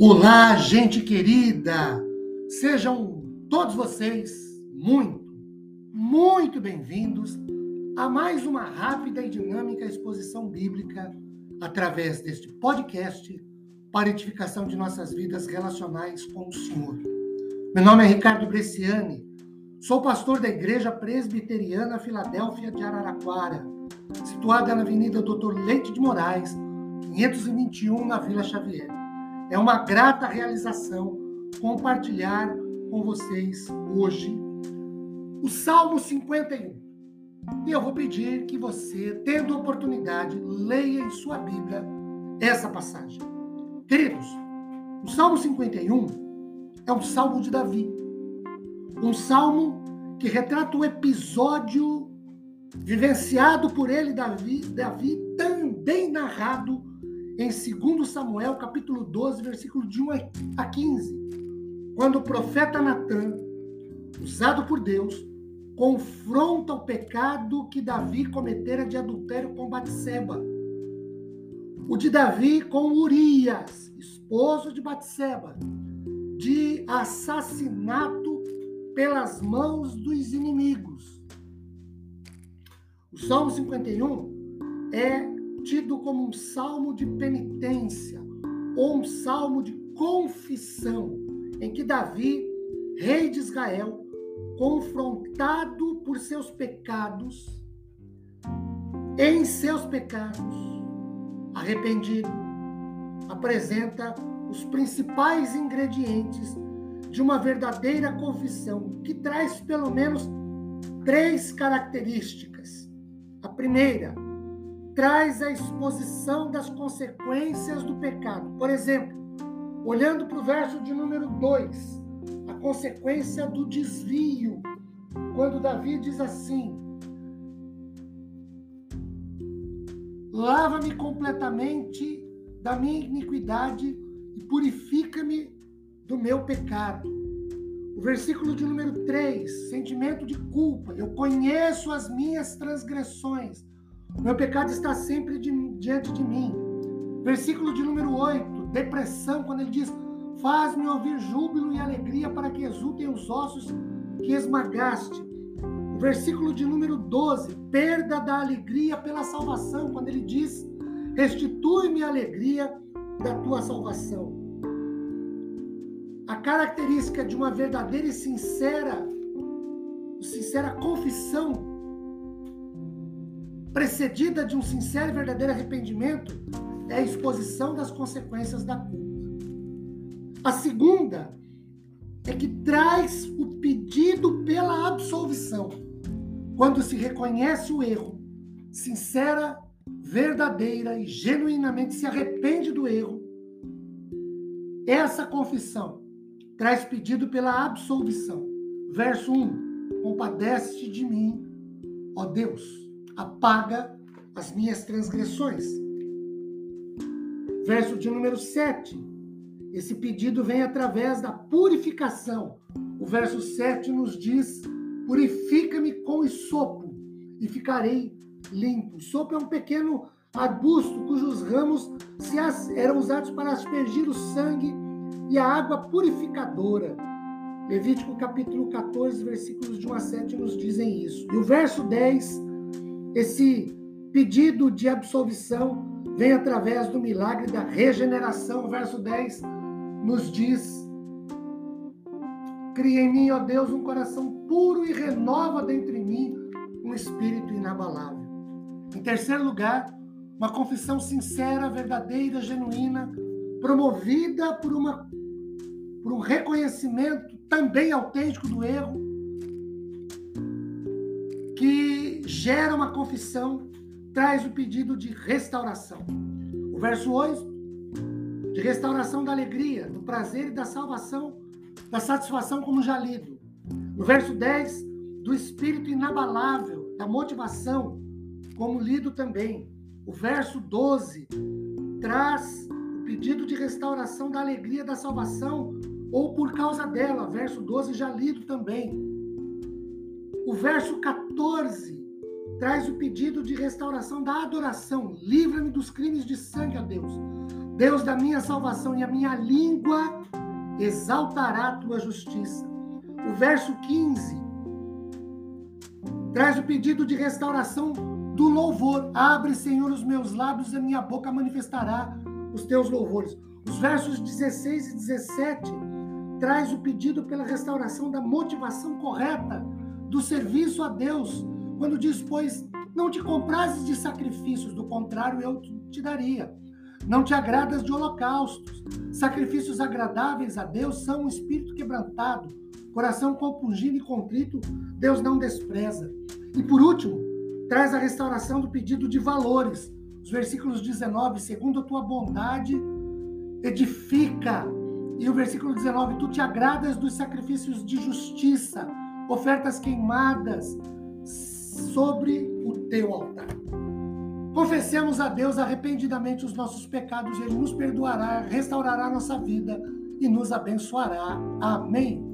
Olá, gente querida! Sejam todos vocês muito, muito bem-vindos a mais uma rápida e dinâmica exposição bíblica através deste podcast para edificação de nossas vidas relacionais com o Senhor. Meu nome é Ricardo Bresciani, sou pastor da Igreja Presbiteriana Filadélfia de Araraquara, situada na Avenida Doutor Leite de Moraes, 521, na Vila Xavier. É uma grata realização compartilhar com vocês hoje o Salmo 51. E eu vou pedir que você, tendo oportunidade, leia em sua Bíblia essa passagem. Queridos, o Salmo 51 é um salmo de Davi. Um salmo que retrata o episódio vivenciado por ele, Davi, Davi também narrado em 2 Samuel, capítulo 12, versículo de 1 a 15, quando o profeta Natan, usado por Deus, confronta o pecado que Davi cometera de adultério com Batseba. O de Davi com Urias, esposo de Batseba, de assassinato pelas mãos dos inimigos. O Salmo 51 é tido como um salmo de penitência ou um salmo de confissão, em que Davi, rei de Israel, confrontado por seus pecados, em seus pecados, arrependido, apresenta os principais ingredientes de uma verdadeira confissão, que traz pelo menos três características. A primeira, traz a exposição das consequências do pecado. Por exemplo, olhando para o verso de número 2, a consequência do desvio, quando Davi diz assim: Lava-me completamente da minha iniquidade e purifica-me do meu pecado. O versículo de número 3, sentimento de culpa. Eu conheço as minhas transgressões meu pecado está sempre de, diante de mim. Versículo de número 8, depressão, quando ele diz: Faz-me ouvir júbilo e alegria para que exultem os ossos que esmagaste. Versículo de número 12, perda da alegria pela salvação, quando ele diz: Restitui-me a alegria da tua salvação. A característica de uma verdadeira e sincera, sincera confissão precedida de um sincero e verdadeiro arrependimento, é a exposição das consequências da culpa. A segunda é que traz o pedido pela absolvição. Quando se reconhece o erro, sincera, verdadeira e genuinamente se arrepende do erro, essa confissão traz pedido pela absolvição. Verso 1: Compadece-te de mim, ó Deus apaga as minhas transgressões. Verso de número 7. Esse pedido vem através da purificação. O verso 7 nos diz: Purifica-me com sopo e ficarei limpo. Sopo é um pequeno arbusto cujos ramos eram usados para aspergir o sangue e a água purificadora. Levítico capítulo 14, versículos de 1 a 7 nos dizem isso. E o verso 10 esse pedido de absolvição vem através do milagre da regeneração. O verso 10 nos diz: Cria em mim, ó Deus, um coração puro e renova dentro de mim um espírito inabalável. Em terceiro lugar, uma confissão sincera, verdadeira, genuína, promovida por, uma, por um reconhecimento também autêntico do erro, gera uma confissão, traz o pedido de restauração. O verso 8, de restauração da alegria, do prazer e da salvação, da satisfação, como já lido. No verso 10, do espírito inabalável, da motivação, como lido também. O verso 12 traz o pedido de restauração da alegria da salvação, ou por causa dela, verso 12 já lido também. O verso 14 traz o pedido de restauração da adoração. Livra-me dos crimes de sangue, ó Deus. Deus da minha salvação, e a minha língua exaltará a tua justiça. O verso 15 traz o pedido de restauração do louvor. Abre, Senhor, os meus lábios, e a minha boca manifestará os teus louvores. Os versos 16 e 17 traz o pedido pela restauração da motivação correta do serviço a Deus, quando diz, pois, não te comprases de sacrifícios, do contrário, eu te daria. Não te agradas de holocaustos. Sacrifícios agradáveis a Deus são um espírito quebrantado, coração compungido e contrito, Deus não despreza. E por último, traz a restauração do pedido de valores. Os versículos 19, segundo a tua bondade, edifica. E o versículo 19, tu te agradas dos sacrifícios de justiça, ofertas queimadas sobre o teu altar. Confessemos a Deus arrependidamente os nossos pecados, Ele nos perdoará, restaurará nossa vida e nos abençoará. Amém.